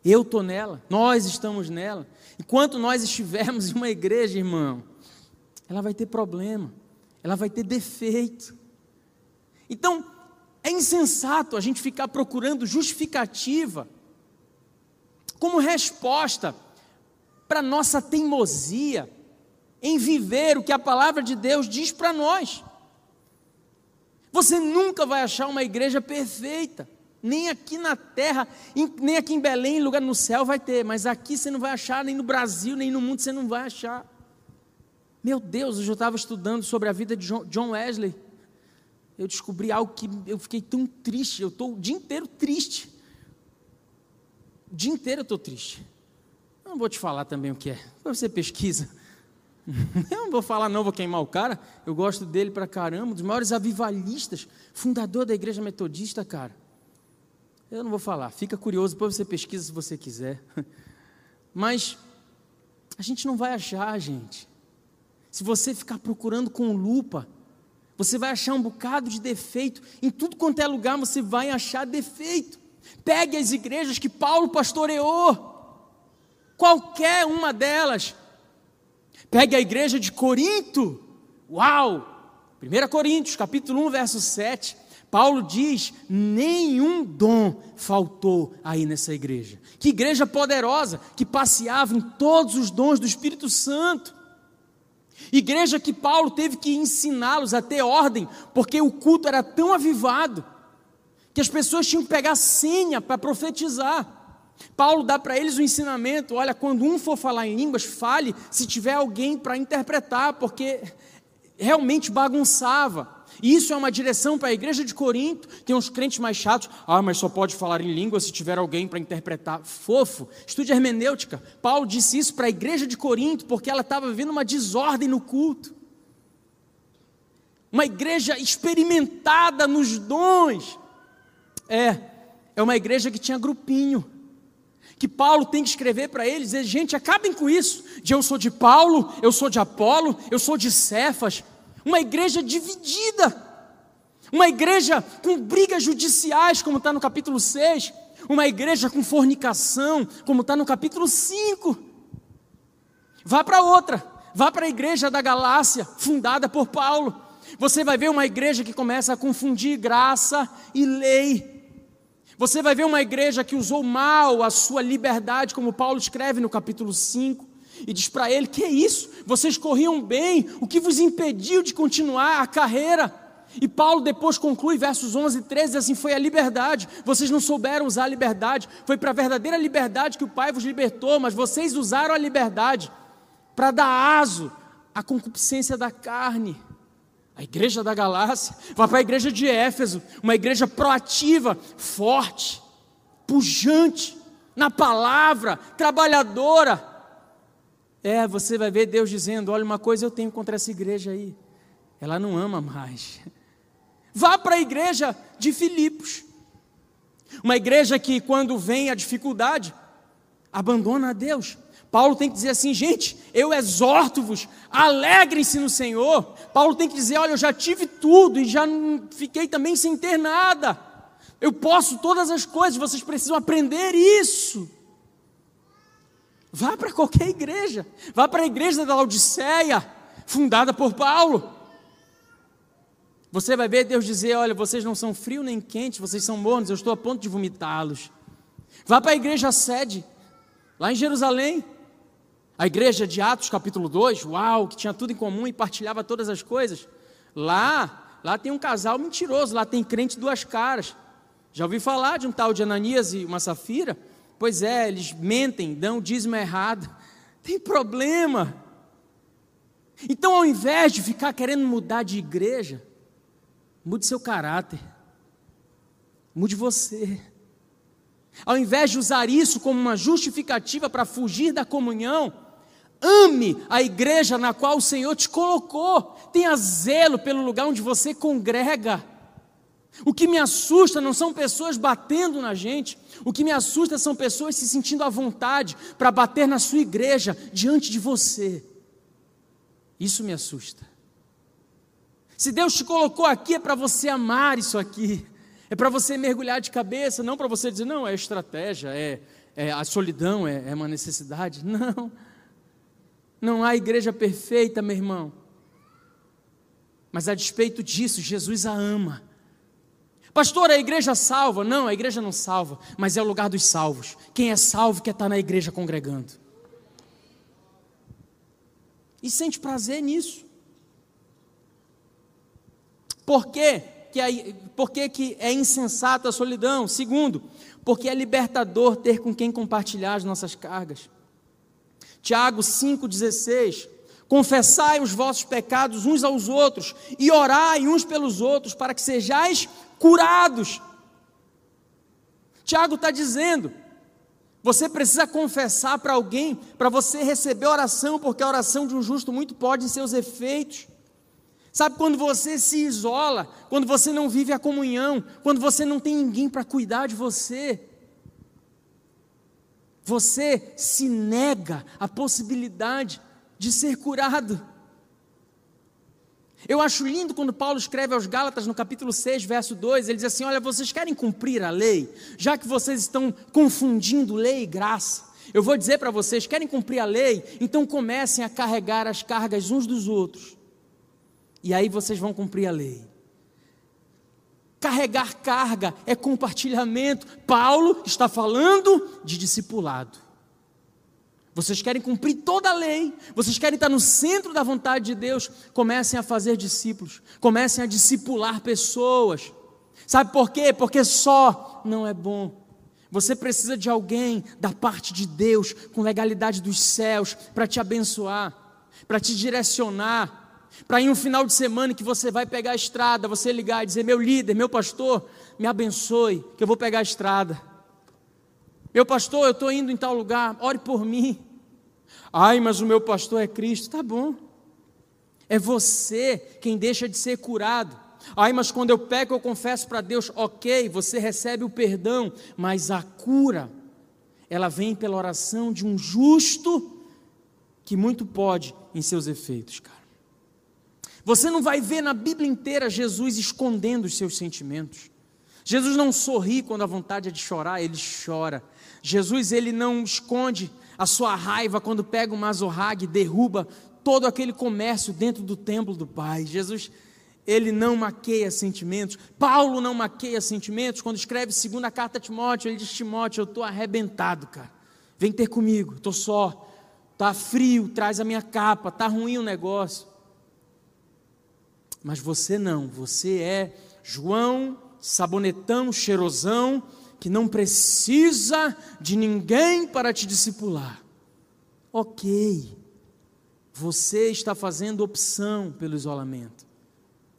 Eu estou nela, nós estamos nela. Enquanto nós estivermos em uma igreja, irmão, ela vai ter problema, ela vai ter defeito. Então, é insensato a gente ficar procurando justificativa como resposta para nossa teimosia em viver o que a palavra de Deus diz para nós. Você nunca vai achar uma igreja perfeita, nem aqui na terra, nem aqui em Belém, lugar no céu vai ter, mas aqui você não vai achar, nem no Brasil, nem no mundo você não vai achar. Meu Deus, eu já estava estudando sobre a vida de John Wesley eu descobri algo que eu fiquei tão triste. Eu estou o dia inteiro triste. O dia inteiro eu estou triste. Eu não vou te falar também o que é. Você pesquisa. Eu não vou falar, não, vou queimar o cara. Eu gosto dele pra caramba, um dos maiores avivalistas, fundador da igreja metodista, cara. Eu não vou falar, fica curioso, depois você pesquisa se você quiser. Mas a gente não vai achar, gente. Se você ficar procurando com lupa, você vai achar um bocado de defeito. Em tudo quanto é lugar você vai achar defeito. Pegue as igrejas que Paulo pastoreou. Qualquer uma delas. Pegue a igreja de Corinto. Uau! 1 Coríntios, capítulo 1, verso 7. Paulo diz: nenhum dom faltou aí nessa igreja. Que igreja poderosa, que passeava em todos os dons do Espírito Santo. Igreja que Paulo teve que ensiná-los a ter ordem, porque o culto era tão avivado que as pessoas tinham que pegar senha para profetizar. Paulo dá para eles o ensinamento: olha, quando um for falar em línguas, fale se tiver alguém para interpretar, porque realmente bagunçava. E isso é uma direção para a igreja de Corinto. Tem uns crentes mais chatos. Ah, mas só pode falar em língua se tiver alguém para interpretar. Fofo. Estude hermenêutica. Paulo disse isso para a igreja de Corinto porque ela estava vivendo uma desordem no culto. Uma igreja experimentada nos dons. É, é uma igreja que tinha grupinho. Que Paulo tem que escrever para eles, dizer, gente, acabem com isso. De eu sou de Paulo, eu sou de Apolo, eu sou de Cefas, uma igreja dividida, uma igreja com brigas judiciais, como está no capítulo 6, uma igreja com fornicação, como está no capítulo 5. Vá para outra, vá para a igreja da Galácia, fundada por Paulo. Você vai ver uma igreja que começa a confundir graça e lei. Você vai ver uma igreja que usou mal a sua liberdade, como Paulo escreve no capítulo 5 e diz para ele: Que é isso? Vocês corriam bem, o que vos impediu de continuar a carreira? E Paulo depois conclui, versos 11 e 13, assim: Foi a liberdade, vocês não souberam usar a liberdade, foi para a verdadeira liberdade que o Pai vos libertou, mas vocês usaram a liberdade para dar aso à concupiscência da carne. A igreja da Galácia, vai para a igreja de Éfeso, uma igreja proativa, forte, pujante, na palavra, trabalhadora, é, você vai ver Deus dizendo: olha, uma coisa eu tenho contra essa igreja aí. Ela não ama mais. Vá para a igreja de Filipos. Uma igreja que, quando vem a dificuldade, abandona a Deus. Paulo tem que dizer assim, gente, eu exorto-vos, alegrem-se no Senhor. Paulo tem que dizer, olha, eu já tive tudo e já fiquei também sem ter nada. Eu posso todas as coisas, vocês precisam aprender isso. Vá para qualquer igreja. Vá para a igreja da Laodiceia, fundada por Paulo. Você vai ver Deus dizer: Olha, vocês não são frio nem quente, vocês são mornos, eu estou a ponto de vomitá-los. Vá para a igreja sede, lá em Jerusalém. A igreja de Atos, capítulo 2, uau, que tinha tudo em comum e partilhava todas as coisas. Lá, lá tem um casal mentiroso, lá tem crente duas caras. Já ouvi falar de um tal de Ananias e uma Safira? Pois é, eles mentem, dão dízimo errado. Tem problema. Então, ao invés de ficar querendo mudar de igreja, mude seu caráter. Mude você. Ao invés de usar isso como uma justificativa para fugir da comunhão, ame a igreja na qual o Senhor te colocou. Tenha zelo pelo lugar onde você congrega. O que me assusta não são pessoas batendo na gente, o que me assusta são pessoas se sentindo à vontade para bater na sua igreja diante de você. Isso me assusta. Se Deus te colocou aqui é para você amar isso aqui, é para você mergulhar de cabeça, não para você dizer, não, é estratégia, é, é a solidão, é, é uma necessidade. Não, não há igreja perfeita, meu irmão. Mas a despeito disso, Jesus a ama. Pastor, a igreja salva? Não, a igreja não salva, mas é o lugar dos salvos. Quem é salvo quer estar na igreja congregando. E sente prazer nisso. Por quê? Que é, por que, que é insensato a solidão? Segundo, porque é libertador ter com quem compartilhar as nossas cargas. Tiago 5,16 Confessai os vossos pecados uns aos outros e orai uns pelos outros para que sejais curados. Tiago está dizendo: você precisa confessar para alguém para você receber oração, porque a oração de um justo muito pode em seus efeitos. Sabe quando você se isola, quando você não vive a comunhão, quando você não tem ninguém para cuidar de você, você se nega a possibilidade de ser curado. Eu acho lindo quando Paulo escreve aos Gálatas no capítulo 6, verso 2, ele diz assim: Olha, vocês querem cumprir a lei, já que vocês estão confundindo lei e graça. Eu vou dizer para vocês: querem cumprir a lei? Então comecem a carregar as cargas uns dos outros, e aí vocês vão cumprir a lei. Carregar carga é compartilhamento. Paulo está falando de discipulado. vocês querem cumprir toda a lei, vocês querem estar no centro da vontade de Deus, comecem a fazer discípulos, comecem a discipular pessoas. Sabe por quê? Porque só não é bom. Você precisa de alguém da parte de Deus, com legalidade dos céus, para te abençoar, para te direcionar, para ir um final de semana que você vai pegar a estrada, você ligar e dizer: Meu líder, meu pastor, me abençoe, que eu vou pegar a estrada. Meu pastor, eu estou indo em tal lugar, ore por mim. Ai, mas o meu pastor é Cristo. Tá bom. É você quem deixa de ser curado. Ai, mas quando eu peco, eu confesso para Deus, ok, você recebe o perdão, mas a cura, ela vem pela oração de um justo que muito pode em seus efeitos, cara. Você não vai ver na Bíblia inteira Jesus escondendo os seus sentimentos. Jesus não sorri quando a vontade é de chorar, ele chora. Jesus ele não esconde a sua raiva quando pega uma azorrague e derruba todo aquele comércio dentro do templo do Pai. Jesus ele não maqueia sentimentos. Paulo não maqueia sentimentos. Quando escreve segunda carta a Timóteo, ele diz: Timóteo, eu estou arrebentado, cara. Vem ter comigo, estou só. Está frio, traz a minha capa, está ruim o negócio. Mas você não, você é João, sabonetão, cheirosão, que não precisa de ninguém para te discipular. Ok, você está fazendo opção pelo isolamento.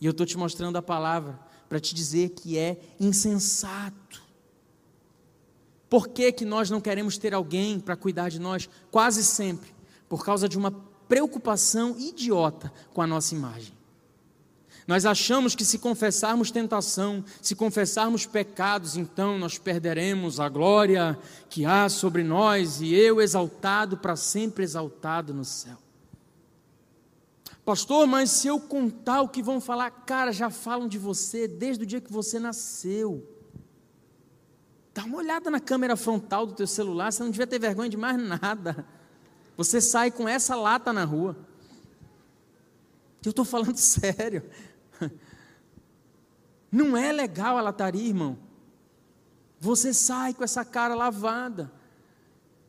E eu estou te mostrando a palavra para te dizer que é insensato. Por que, que nós não queremos ter alguém para cuidar de nós? Quase sempre, por causa de uma preocupação idiota com a nossa imagem. Nós achamos que se confessarmos tentação, se confessarmos pecados, então nós perderemos a glória que há sobre nós e eu exaltado para sempre exaltado no céu. Pastor, mas se eu contar o que vão falar, cara, já falam de você desde o dia que você nasceu. Dá uma olhada na câmera frontal do teu celular, você não devia ter vergonha de mais nada. Você sai com essa lata na rua. Eu estou falando sério. Não é legal a lataria, irmão. Você sai com essa cara lavada.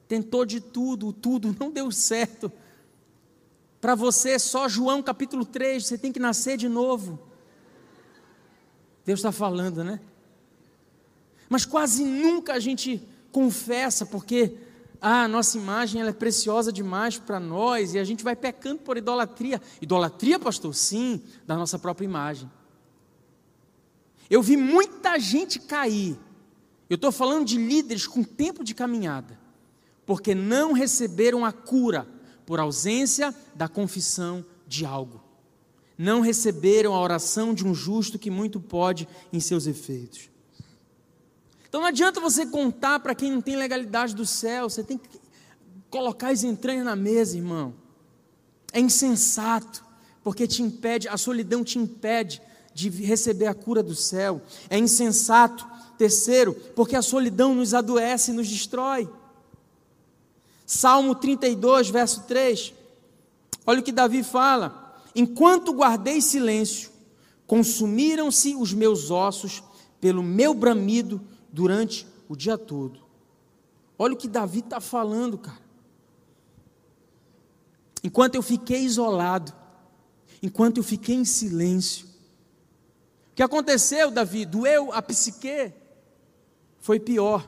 Tentou de tudo, tudo não deu certo. Para você, só João capítulo 3, você tem que nascer de novo. Deus está falando, né? Mas quase nunca a gente confessa, porque ah, a nossa imagem ela é preciosa demais para nós e a gente vai pecando por idolatria. Idolatria, pastor? Sim, da nossa própria imagem. Eu vi muita gente cair. Eu estou falando de líderes com tempo de caminhada, porque não receberam a cura por ausência da confissão de algo. Não receberam a oração de um justo que muito pode em seus efeitos. Então não adianta você contar para quem não tem legalidade do céu, você tem que colocar as entranhas na mesa, irmão. É insensato, porque te impede, a solidão te impede de receber a cura do céu. É insensato, terceiro, porque a solidão nos adoece e nos destrói. Salmo 32, verso 3. Olha o que Davi fala: Enquanto guardei silêncio, consumiram-se os meus ossos pelo meu bramido durante o dia todo. Olha o que Davi está falando, cara. Enquanto eu fiquei isolado, enquanto eu fiquei em silêncio, que aconteceu, Davi? Doeu a psique? Foi pior.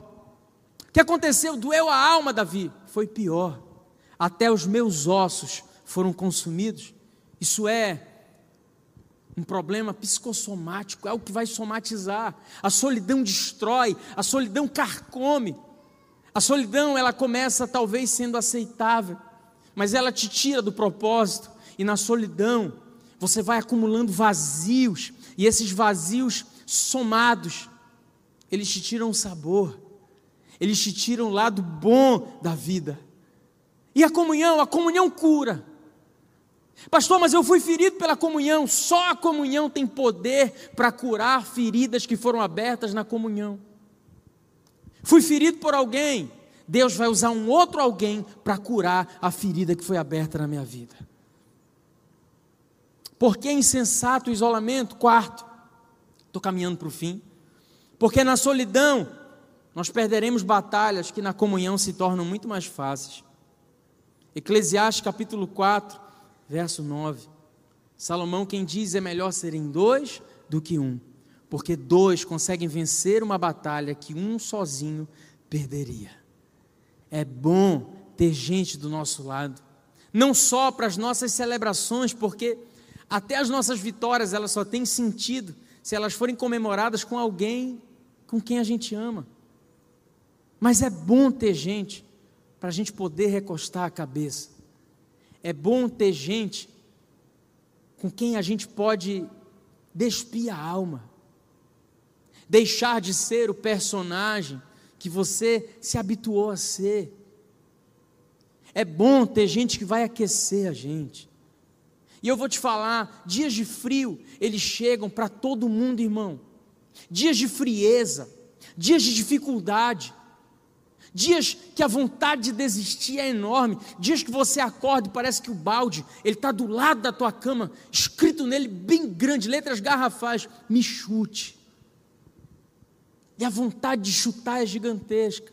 O que aconteceu? Doeu a alma, Davi? foi pior. Até os meus ossos foram consumidos. Isso é um problema psicossomático, é o que vai somatizar. A solidão destrói, a solidão carcome. A solidão, ela começa talvez sendo aceitável, mas ela te tira do propósito, e na solidão você vai acumulando vazios, e esses vazios somados, eles te tiram o sabor eles te tiram o lado bom da vida. E a comunhão, a comunhão cura. Pastor, mas eu fui ferido pela comunhão. Só a comunhão tem poder para curar feridas que foram abertas na comunhão. Fui ferido por alguém. Deus vai usar um outro alguém para curar a ferida que foi aberta na minha vida. Por que insensato o isolamento? Quarto, estou caminhando para o fim. Porque na solidão nós perderemos batalhas que na comunhão se tornam muito mais fáceis. Eclesiastes capítulo 4, verso 9. Salomão quem diz é melhor serem dois do que um, porque dois conseguem vencer uma batalha que um sozinho perderia. É bom ter gente do nosso lado, não só para as nossas celebrações, porque até as nossas vitórias elas só têm sentido se elas forem comemoradas com alguém com quem a gente ama. Mas é bom ter gente para a gente poder recostar a cabeça. É bom ter gente com quem a gente pode despir a alma, deixar de ser o personagem que você se habituou a ser. É bom ter gente que vai aquecer a gente. E eu vou te falar, dias de frio, eles chegam para todo mundo, irmão. Dias de frieza, dias de dificuldade, dias que a vontade de desistir é enorme, dias que você acorda e parece que o balde, ele está do lado da tua cama, escrito nele bem grande, letras garrafais, me chute. E a vontade de chutar é gigantesca.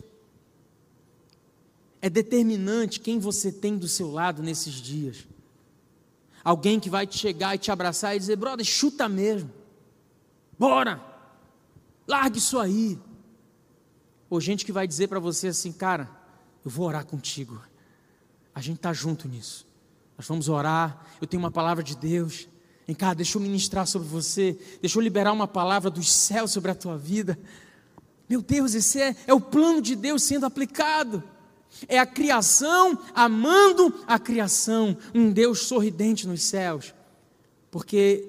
É determinante quem você tem do seu lado nesses dias. Alguém que vai te chegar e te abraçar e dizer: brother, chuta mesmo. Bora! Largue isso aí. Ou gente que vai dizer para você assim: cara, eu vou orar contigo. A gente está junto nisso. Nós vamos orar. Eu tenho uma palavra de Deus. Vem cá, deixa eu ministrar sobre você. Deixa eu liberar uma palavra dos céus sobre a tua vida. Meu Deus, esse é, é o plano de Deus sendo aplicado. É a criação amando a criação, um Deus sorridente nos céus, porque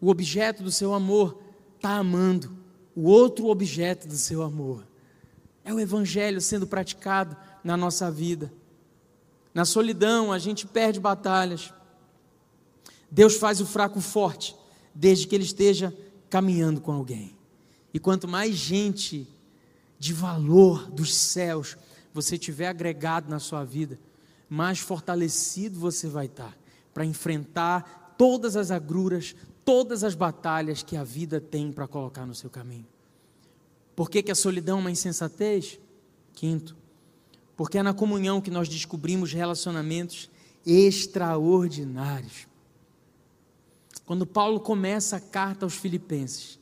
o objeto do seu amor está amando o outro objeto do seu amor. É o Evangelho sendo praticado na nossa vida. Na solidão, a gente perde batalhas. Deus faz o fraco forte, desde que ele esteja caminhando com alguém. E quanto mais gente de valor dos céus você tiver agregado na sua vida, mais fortalecido você vai estar para enfrentar todas as agruras, todas as batalhas que a vida tem para colocar no seu caminho. Por que, que a solidão é uma insensatez? Quinto, porque é na comunhão que nós descobrimos relacionamentos extraordinários. Quando Paulo começa a carta aos Filipenses,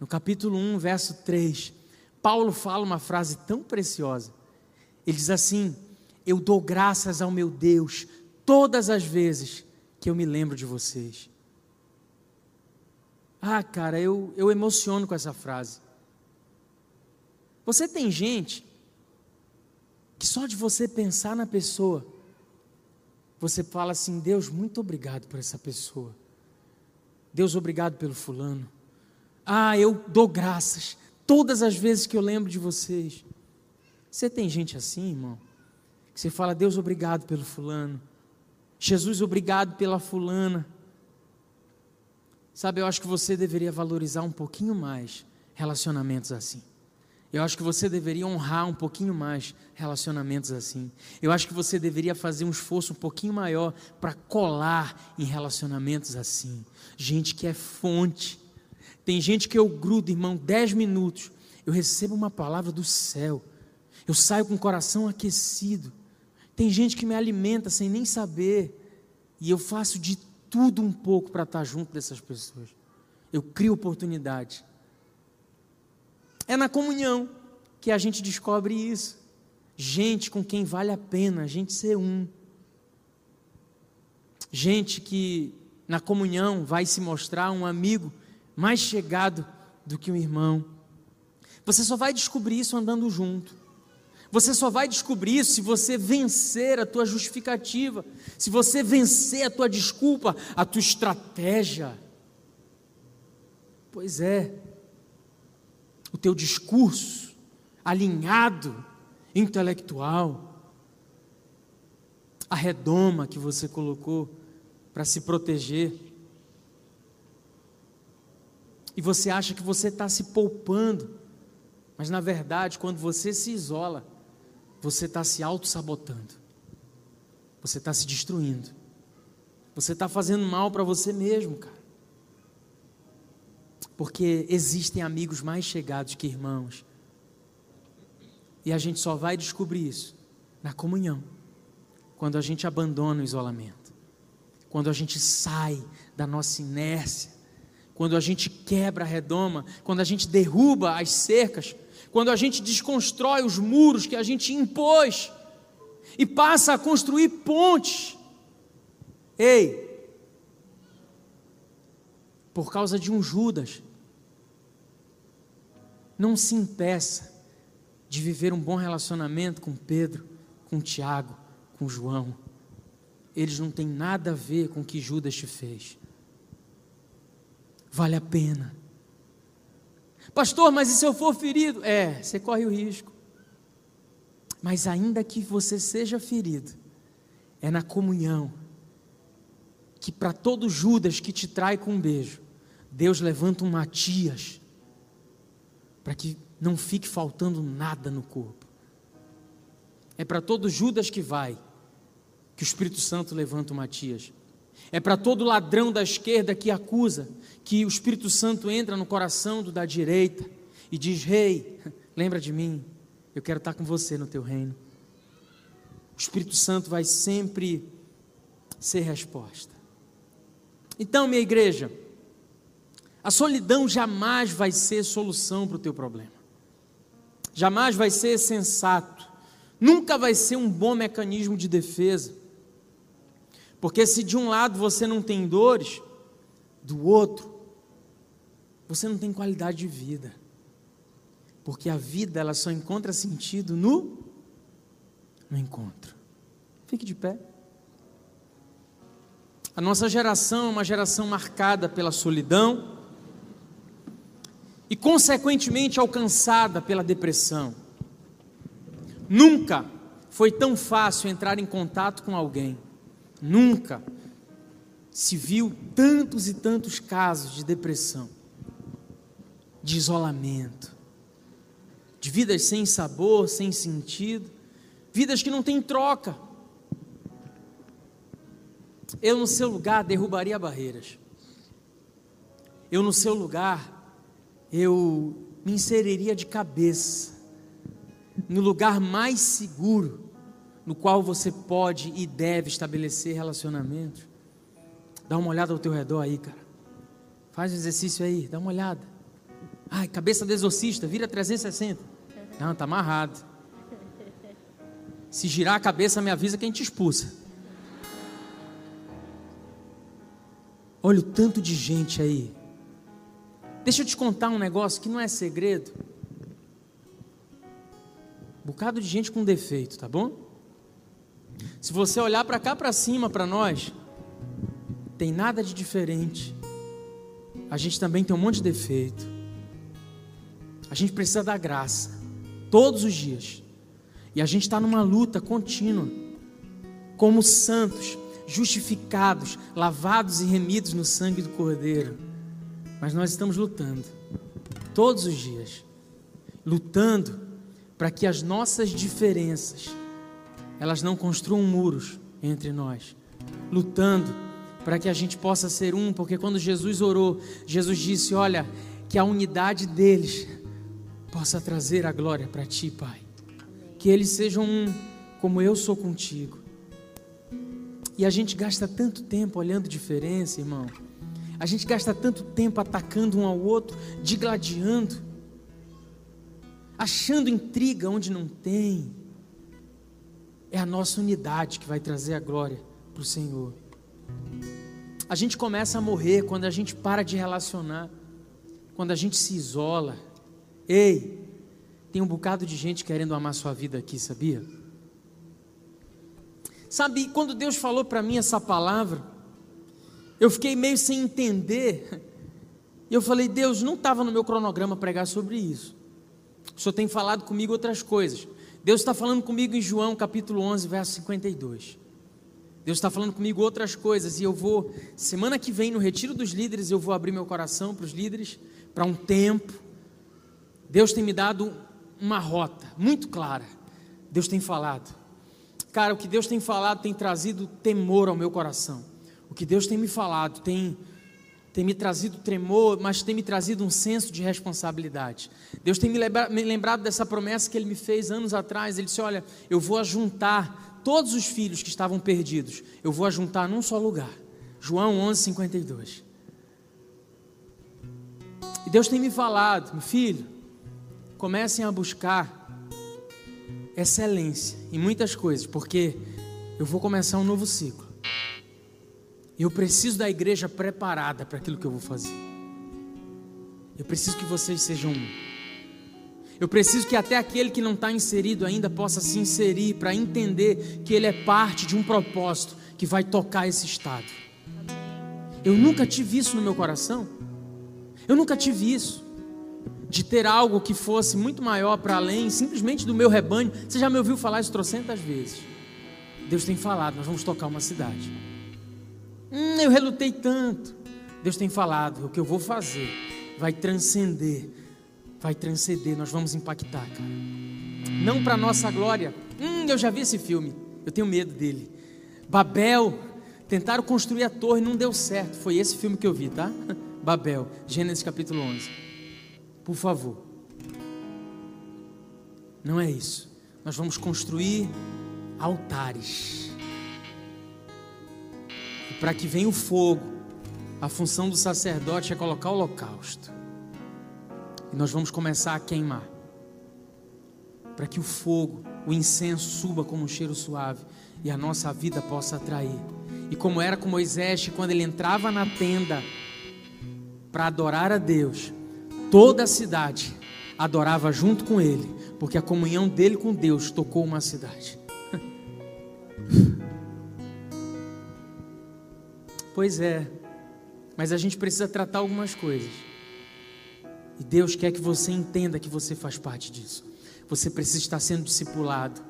no capítulo 1, verso 3, Paulo fala uma frase tão preciosa. Ele diz assim: Eu dou graças ao meu Deus todas as vezes que eu me lembro de vocês. Ah, cara, eu, eu emociono com essa frase. Você tem gente que só de você pensar na pessoa, você fala assim: Deus, muito obrigado por essa pessoa. Deus, obrigado pelo fulano. Ah, eu dou graças todas as vezes que eu lembro de vocês. Você tem gente assim, irmão? Que você fala, Deus, obrigado pelo fulano. Jesus, obrigado pela fulana. Sabe, eu acho que você deveria valorizar um pouquinho mais relacionamentos assim. Eu acho que você deveria honrar um pouquinho mais relacionamentos assim. Eu acho que você deveria fazer um esforço um pouquinho maior para colar em relacionamentos assim. Gente que é fonte tem gente que eu grudo, irmão, dez minutos, eu recebo uma palavra do céu, eu saio com o coração aquecido. Tem gente que me alimenta sem nem saber, e eu faço de tudo um pouco para estar junto dessas pessoas. Eu crio oportunidade. É na comunhão que a gente descobre isso. Gente com quem vale a pena a gente ser um. Gente que na comunhão vai se mostrar um amigo mais chegado do que um irmão. Você só vai descobrir isso andando junto. Você só vai descobrir isso se você vencer a tua justificativa, se você vencer a tua desculpa, a tua estratégia. Pois é, o teu discurso alinhado, intelectual, a redoma que você colocou para se proteger e você acha que você está se poupando, mas na verdade, quando você se isola, você está se auto-sabotando, você está se destruindo, você está fazendo mal para você mesmo, cara. Porque existem amigos mais chegados que irmãos, e a gente só vai descobrir isso na comunhão, quando a gente abandona o isolamento, quando a gente sai da nossa inércia, quando a gente quebra a redoma, quando a gente derruba as cercas, quando a gente desconstrói os muros que a gente impôs e passa a construir pontes. Ei, por causa de um Judas, não se impeça de viver um bom relacionamento com Pedro, com Tiago, com João. Eles não têm nada a ver com o que Judas te fez. Vale a pena. Pastor, mas e se eu for ferido? É, você corre o risco. Mas ainda que você seja ferido, é na comunhão que para todo Judas que te trai com um beijo, Deus levanta um Matias para que não fique faltando nada no corpo. É para todo Judas que vai que o Espírito Santo levanta o Matias. É para todo ladrão da esquerda que acusa que o Espírito Santo entra no coração do da direita e diz: Rei, hey, lembra de mim, eu quero estar com você no teu reino. O Espírito Santo vai sempre ser resposta. Então, minha igreja, a solidão jamais vai ser solução para o teu problema. Jamais vai ser sensato. Nunca vai ser um bom mecanismo de defesa. Porque se de um lado você não tem dores, do outro você não tem qualidade de vida. Porque a vida ela só encontra sentido no no encontro. Fique de pé. A nossa geração é uma geração marcada pela solidão, e, consequentemente, alcançada pela depressão. Nunca foi tão fácil entrar em contato com alguém, nunca se viu tantos e tantos casos de depressão, de isolamento, de vidas sem sabor, sem sentido, vidas que não têm troca. Eu, no seu lugar, derrubaria barreiras. Eu, no seu lugar, eu me inseriria de cabeça no lugar mais seguro no qual você pode e deve estabelecer relacionamentos. Dá uma olhada ao teu redor aí, cara. Faz um exercício aí, dá uma olhada. Ai, cabeça do exorcista, vira 360. Não, tá amarrado. Se girar a cabeça, me avisa quem te expulsa. Olha o tanto de gente aí Deixa eu te contar um negócio que não é segredo. Um bocado de gente com defeito, tá bom? Se você olhar para cá para cima para nós, tem nada de diferente. A gente também tem um monte de defeito. A gente precisa da graça todos os dias. E a gente está numa luta contínua, como santos, justificados, lavados e remidos no sangue do Cordeiro. Mas nós estamos lutando, todos os dias, lutando para que as nossas diferenças, elas não construam muros entre nós, lutando para que a gente possa ser um, porque quando Jesus orou, Jesus disse: Olha, que a unidade deles possa trazer a glória para ti, Pai. Que eles sejam um, como eu sou contigo. E a gente gasta tanto tempo olhando diferença, irmão. A gente gasta tanto tempo atacando um ao outro, digladiando, achando intriga onde não tem. É a nossa unidade que vai trazer a glória para o Senhor. A gente começa a morrer quando a gente para de relacionar, quando a gente se isola. Ei, tem um bocado de gente querendo amar sua vida aqui, sabia? Sabe, quando Deus falou para mim essa palavra, eu fiquei meio sem entender. E eu falei, Deus, não estava no meu cronograma pregar sobre isso. O Senhor tem falado comigo outras coisas. Deus está falando comigo em João capítulo 11, verso 52. Deus está falando comigo outras coisas. E eu vou, semana que vem, no Retiro dos Líderes, eu vou abrir meu coração para os líderes, para um tempo. Deus tem me dado uma rota muito clara. Deus tem falado. Cara, o que Deus tem falado tem trazido temor ao meu coração. O que Deus tem me falado tem, tem me trazido tremor, mas tem me trazido um senso de responsabilidade. Deus tem me, lembra, me lembrado dessa promessa que Ele me fez anos atrás. Ele disse: Olha, eu vou ajuntar todos os filhos que estavam perdidos, eu vou ajuntar num só lugar. João 11, 52. E Deus tem me falado, meu filho, comecem a buscar excelência em muitas coisas, porque eu vou começar um novo ciclo. E eu preciso da igreja preparada para aquilo que eu vou fazer. Eu preciso que vocês sejam um. Eu preciso que até aquele que não está inserido ainda possa se inserir para entender que ele é parte de um propósito que vai tocar esse estado. Eu nunca tive isso no meu coração. Eu nunca tive isso. De ter algo que fosse muito maior para além simplesmente do meu rebanho. Você já me ouviu falar isso trocentas vezes. Deus tem falado, nós vamos tocar uma cidade. Hum, eu relutei tanto. Deus tem falado, o que eu vou fazer vai transcender vai transcender, nós vamos impactar, cara. Não para nossa glória. Hum, eu já vi esse filme. Eu tenho medo dele. Babel, tentaram construir a torre, não deu certo. Foi esse filme que eu vi, tá? Babel, Gênesis capítulo 11. Por favor. Não é isso. Nós vamos construir altares. E para que venha o fogo, a função do sacerdote é colocar o holocausto. E nós vamos começar a queimar. Para que o fogo, o incenso suba como um cheiro suave e a nossa vida possa atrair. E como era com Moisés, quando ele entrava na tenda para adorar a Deus, toda a cidade adorava junto com ele, porque a comunhão dele com Deus tocou uma cidade. pois é, mas a gente precisa tratar algumas coisas. E Deus quer que você entenda que você faz parte disso. Você precisa estar sendo discipulado.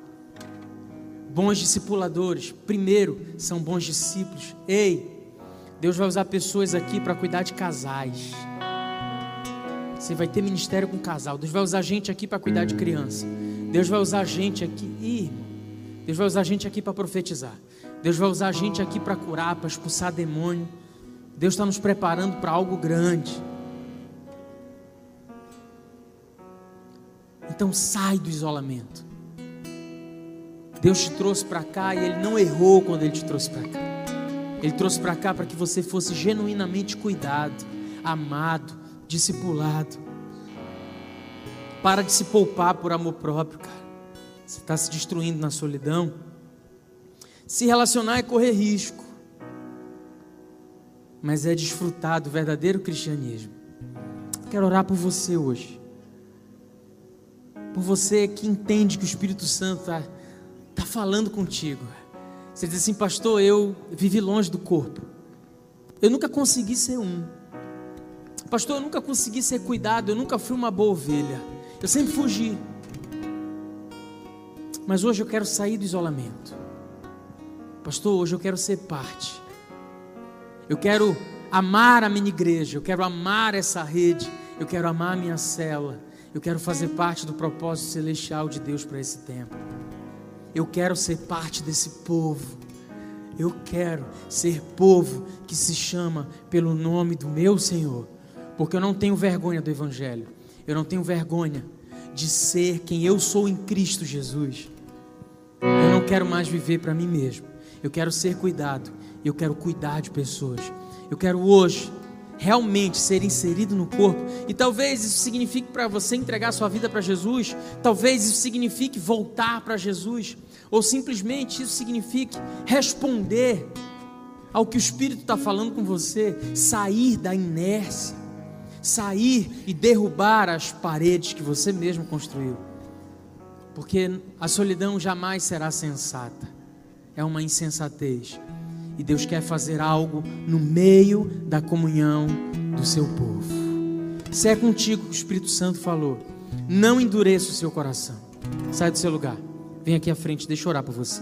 Bons discipuladores, primeiro, são bons discípulos. Ei, Deus vai usar pessoas aqui para cuidar de casais. Você vai ter ministério com casal. Deus vai usar gente aqui para cuidar de criança. Deus vai usar gente aqui. Ih, Deus vai usar gente aqui para profetizar. Deus vai usar gente aqui para curar, para expulsar demônio. Deus está nos preparando para algo grande. Então sai do isolamento. Deus te trouxe para cá e Ele não errou quando Ele te trouxe para cá. Ele trouxe para cá para que você fosse genuinamente cuidado, amado, discipulado. Para de se poupar por amor próprio, cara. Você está se destruindo na solidão. Se relacionar é correr risco, mas é desfrutar do verdadeiro cristianismo. Quero orar por você hoje por você que entende que o Espírito Santo está tá falando contigo. Você diz assim, pastor, eu vivi longe do corpo. Eu nunca consegui ser um. Pastor, eu nunca consegui ser cuidado, eu nunca fui uma boa ovelha. Eu sempre fugi. Mas hoje eu quero sair do isolamento. Pastor, hoje eu quero ser parte. Eu quero amar a minha igreja, eu quero amar essa rede, eu quero amar a minha cela. Eu quero fazer parte do propósito celestial de Deus para esse tempo. Eu quero ser parte desse povo. Eu quero ser povo que se chama pelo nome do meu Senhor. Porque eu não tenho vergonha do Evangelho. Eu não tenho vergonha de ser quem eu sou em Cristo Jesus. Eu não quero mais viver para mim mesmo. Eu quero ser cuidado. Eu quero cuidar de pessoas. Eu quero hoje realmente ser inserido no corpo. E talvez isso signifique para você entregar sua vida para Jesus, talvez isso signifique voltar para Jesus, ou simplesmente isso signifique responder ao que o Espírito está falando com você, sair da inércia, sair e derrubar as paredes que você mesmo construiu. Porque a solidão jamais será sensata, é uma insensatez. E Deus quer fazer algo no meio da comunhão do seu povo. Se é contigo que o Espírito Santo falou, não endureça o seu coração. Sai do seu lugar. Vem aqui à frente, deixa eu orar por você.